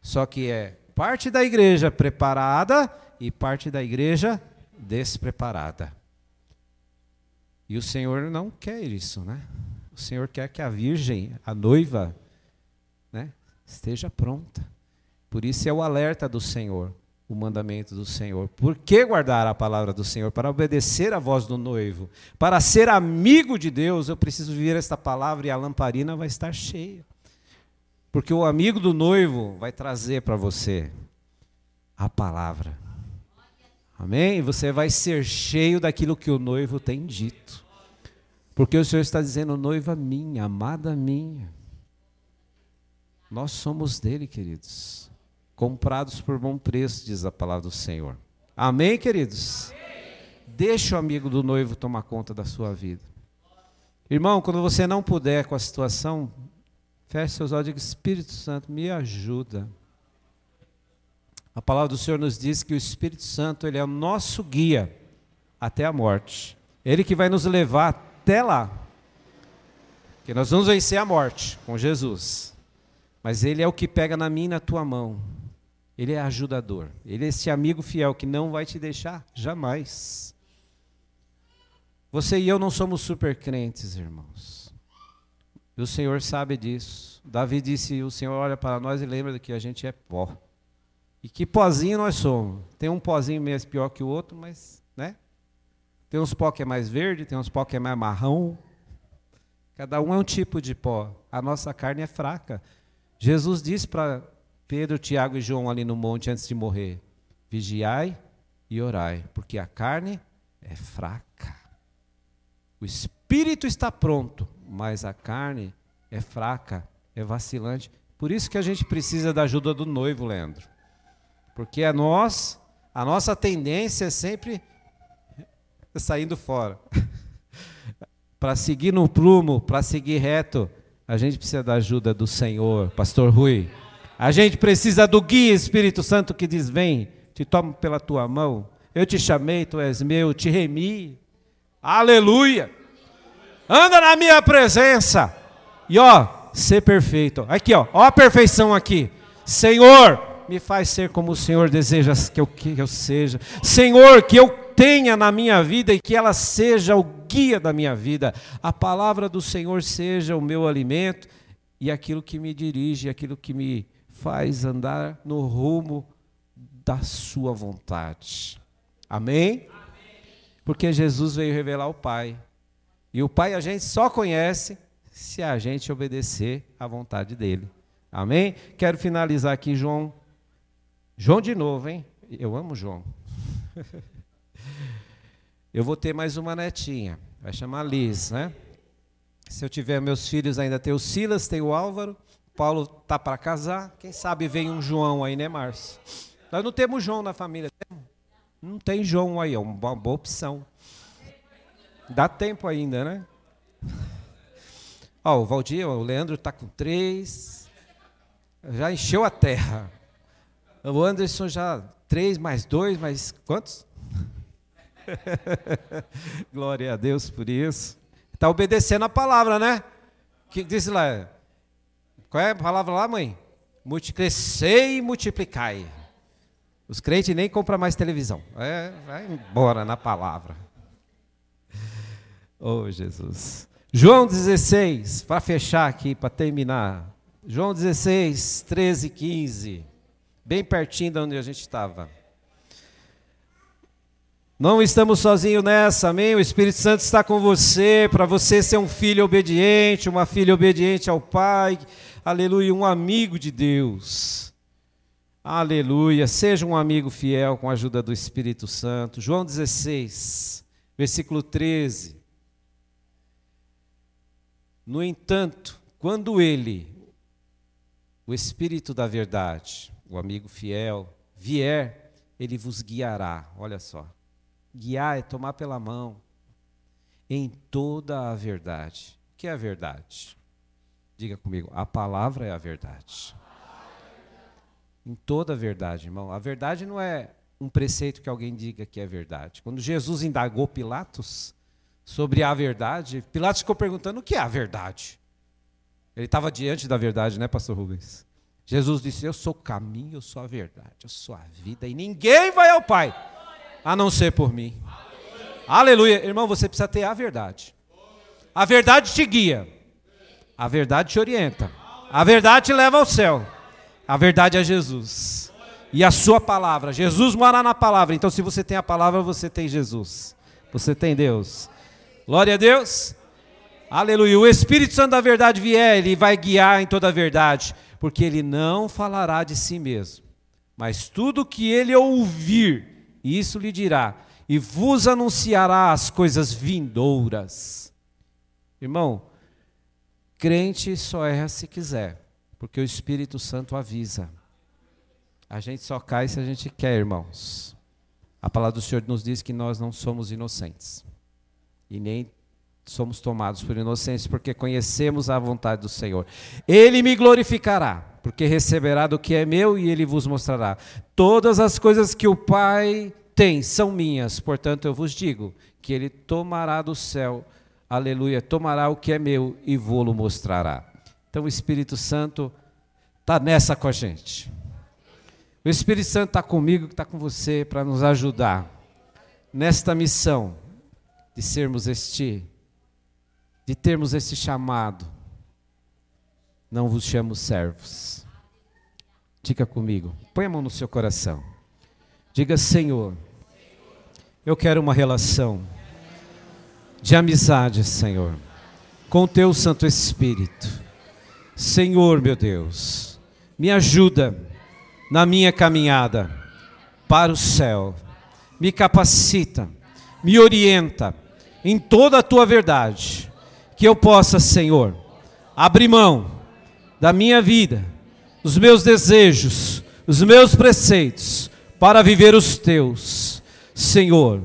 Só que é parte da igreja preparada e parte da igreja despreparada. E o Senhor não quer isso, né? O Senhor quer que a virgem, a noiva, né, esteja pronta. Por isso é o alerta do Senhor, o mandamento do Senhor. Por que guardar a palavra do Senhor? Para obedecer a voz do noivo. Para ser amigo de Deus, eu preciso viver esta palavra e a lamparina vai estar cheia. Porque o amigo do noivo vai trazer para você a palavra. Amém? Você vai ser cheio daquilo que o noivo tem dito. Porque o Senhor está dizendo, noiva minha, amada minha. Nós somos dele, queridos. Comprados por bom preço, diz a palavra do Senhor. Amém, queridos? Deixa o amigo do noivo tomar conta da sua vida. Irmão, quando você não puder com a situação, feche seus olhos e diga: Espírito Santo, me ajuda. A palavra do Senhor nos diz que o Espírito Santo ele é o nosso guia até a morte. Ele que vai nos levar até lá. Que nós vamos vencer a morte com Jesus. Mas Ele é o que pega na minha e na tua mão. Ele é ajudador. Ele é esse amigo fiel que não vai te deixar jamais. Você e eu não somos super crentes, irmãos. E o Senhor sabe disso. Davi disse: O Senhor olha para nós e lembra que a gente é pó. E que pozinho nós somos. Tem um pozinho mesmo pior que o outro, mas, né? Tem uns pó que é mais verde, tem uns pó que é mais marrão. Cada um é um tipo de pó. A nossa carne é fraca. Jesus disse para Pedro, Tiago e João ali no monte antes de morrer: vigiai e orai, porque a carne é fraca. O espírito está pronto, mas a carne é fraca, é vacilante. Por isso que a gente precisa da ajuda do noivo, Leandro. Porque a nós, a nossa tendência é sempre saindo fora. [LAUGHS] para seguir no plumo, para seguir reto, a gente precisa da ajuda do Senhor, Pastor Rui. A gente precisa do guia Espírito Santo que diz: Vem, te tomo pela tua mão. Eu te chamei, tu és meu, te remi. Aleluia. Anda na minha presença. E ó, ser perfeito. Aqui, ó, ó a perfeição aqui. Senhor, me faz ser como o Senhor deseja que eu, que eu seja. Senhor, que eu tenha na minha vida e que ela seja o guia da minha vida. A palavra do Senhor seja o meu alimento e aquilo que me dirige, aquilo que me faz andar no rumo da sua vontade. Amém? Porque Jesus veio revelar o Pai. E o Pai a gente só conhece se a gente obedecer à vontade dele. Amém? Quero finalizar aqui, João. João de novo, hein? Eu amo João. [LAUGHS] Eu vou ter mais uma netinha, vai chamar Liz, né? Se eu tiver meus filhos, ainda tem o Silas, tem o Álvaro, Paulo tá para casar, quem sabe vem um João aí, né, Márcio? Nós não temos João na família, não tem João aí, é uma boa opção. Dá tempo ainda, né? Ó, o Valdir, o Leandro está com três, já encheu a terra. O Anderson já três mais dois, mais quantos? [LAUGHS] Glória a Deus por isso. Está obedecendo a palavra, né? O que diz lá? Qual é a palavra lá, mãe? Multicrescei e multiplicai. Os crentes nem compram mais televisão. É, vai embora na palavra. [LAUGHS] Oh, Jesus. João 16, para fechar aqui, para terminar. João 16, 13 e 15. Bem pertinho de onde a gente estava. Não estamos sozinhos nessa, amém? O Espírito Santo está com você, para você ser um filho obediente, uma filha obediente ao Pai, aleluia, um amigo de Deus. Aleluia, seja um amigo fiel com a ajuda do Espírito Santo. João 16, versículo 13. No entanto, quando ele, o Espírito da verdade, o amigo fiel, vier, ele vos guiará. Olha só guiar é tomar pela mão em toda a verdade. O que é a verdade? Diga comigo, a palavra é a verdade. Em toda a verdade, irmão. A verdade não é um preceito que alguém diga que é verdade. Quando Jesus indagou Pilatos sobre a verdade, Pilatos ficou perguntando o que é a verdade. Ele estava diante da verdade, né, pastor Rubens? Jesus disse: Eu sou o caminho, eu sou a verdade, eu sou a vida, e ninguém vai ao Pai a não ser por mim. Aleluia. Irmão, você precisa ter a verdade. A verdade te guia. A verdade te orienta. A verdade te leva ao céu. A verdade é Jesus. E a sua palavra. Jesus mora na palavra. Então, se você tem a palavra, você tem Jesus. Você tem Deus. Glória a Deus. Aleluia. O Espírito Santo da verdade vier, ele vai guiar em toda a verdade. Porque ele não falará de si mesmo. Mas tudo que ele ouvir, isso lhe dirá. E vos anunciará as coisas vindouras. Irmão, crente só erra se quiser. Porque o Espírito Santo avisa. A gente só cai se a gente quer, irmãos. A palavra do Senhor nos diz que nós não somos inocentes. E nem somos tomados por inocentes, porque conhecemos a vontade do Senhor. Ele me glorificará, porque receberá do que é meu e ele vos mostrará. Todas as coisas que o Pai tem são minhas, portanto eu vos digo que ele tomará do céu, aleluia, tomará o que é meu e vou-lo mostrará. Então o Espírito Santo está nessa com a gente. O Espírito Santo está comigo, está com você para nos ajudar nesta missão de sermos este, de termos este chamado. Não vos chamo servos. Diga comigo, põe a mão no seu coração. Diga, Senhor, eu quero uma relação de amizade, Senhor, com teu Santo Espírito. Senhor, meu Deus, me ajuda na minha caminhada para o céu. Me capacita, me orienta em toda a tua verdade. Que eu possa, Senhor, abrir mão da minha vida, dos meus desejos, os meus preceitos, para viver os teus. Senhor,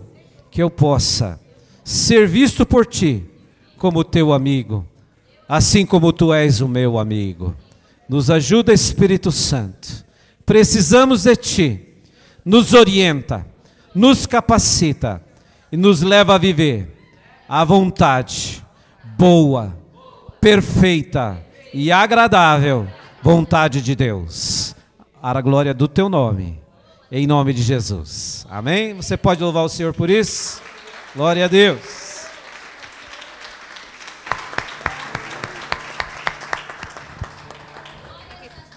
que eu possa ser visto por ti como teu amigo assim como tu és o meu amigo. Nos ajuda, Espírito Santo. Precisamos de ti. Nos orienta, nos capacita e nos leva a viver a vontade boa, perfeita e agradável vontade de Deus. Para a glória do teu nome, em nome de Jesus. Amém? Você pode louvar o Senhor por isso? Glória a Deus.